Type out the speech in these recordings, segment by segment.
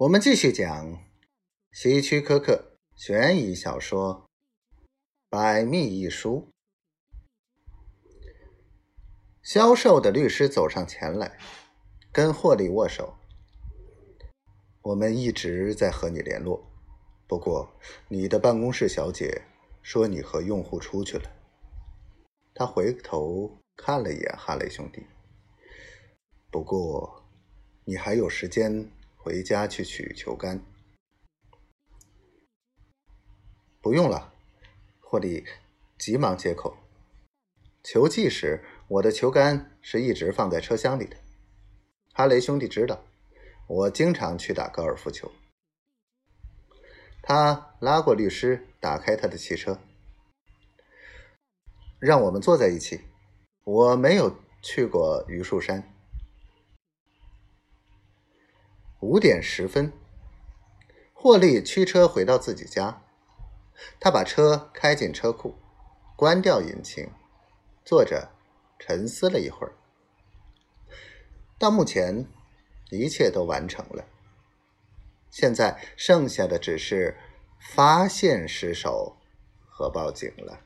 我们继续讲希区柯克悬疑小说《百密一疏》。销售的律师走上前来，跟霍利握手。我们一直在和你联络，不过你的办公室小姐说你和用户出去了。他回头看了一眼哈雷兄弟。不过，你还有时间。回家去取球杆。不用了，霍利急忙接口。球季时，我的球杆是一直放在车厢里的。哈雷兄弟知道，我经常去打高尔夫球。他拉过律师，打开他的汽车，让我们坐在一起。我没有去过榆树山。五点十分，霍利驱车回到自己家。他把车开进车库，关掉引擎，坐着沉思了一会儿。到目前，一切都完成了。现在剩下的只是发现尸首和报警了。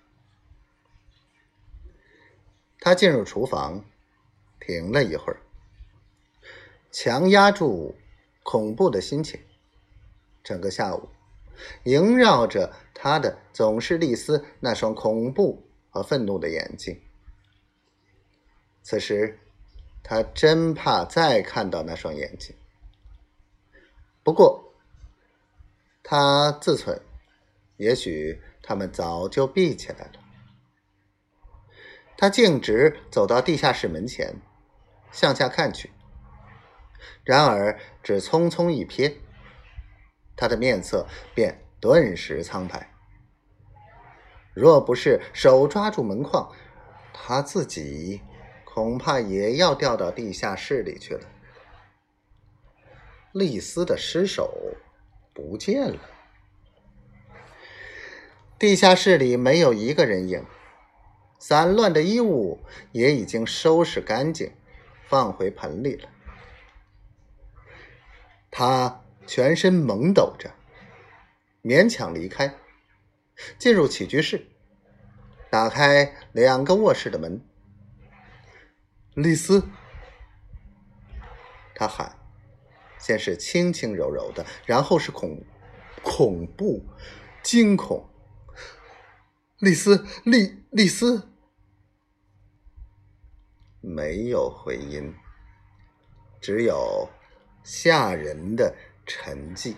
他进入厨房，停了一会儿，强压住。恐怖的心情，整个下午萦绕着他的总是丽丝那双恐怖和愤怒的眼睛。此时，他真怕再看到那双眼睛。不过，他自忖，也许他们早就闭起来了。他径直走到地下室门前，向下看去。然而，只匆匆一瞥，他的面色便顿时苍白。若不是手抓住门框，他自己恐怕也要掉到地下室里去了。丽丝的尸首不见了，地下室里没有一个人影，散乱的衣物也已经收拾干净，放回盆里了。他全身懵抖着，勉强离开，进入起居室，打开两个卧室的门。丽丝，他喊，先是轻轻柔柔的，然后是恐恐怖、惊恐。丽丝，丽丽丝，没有回音，只有。吓人的沉寂。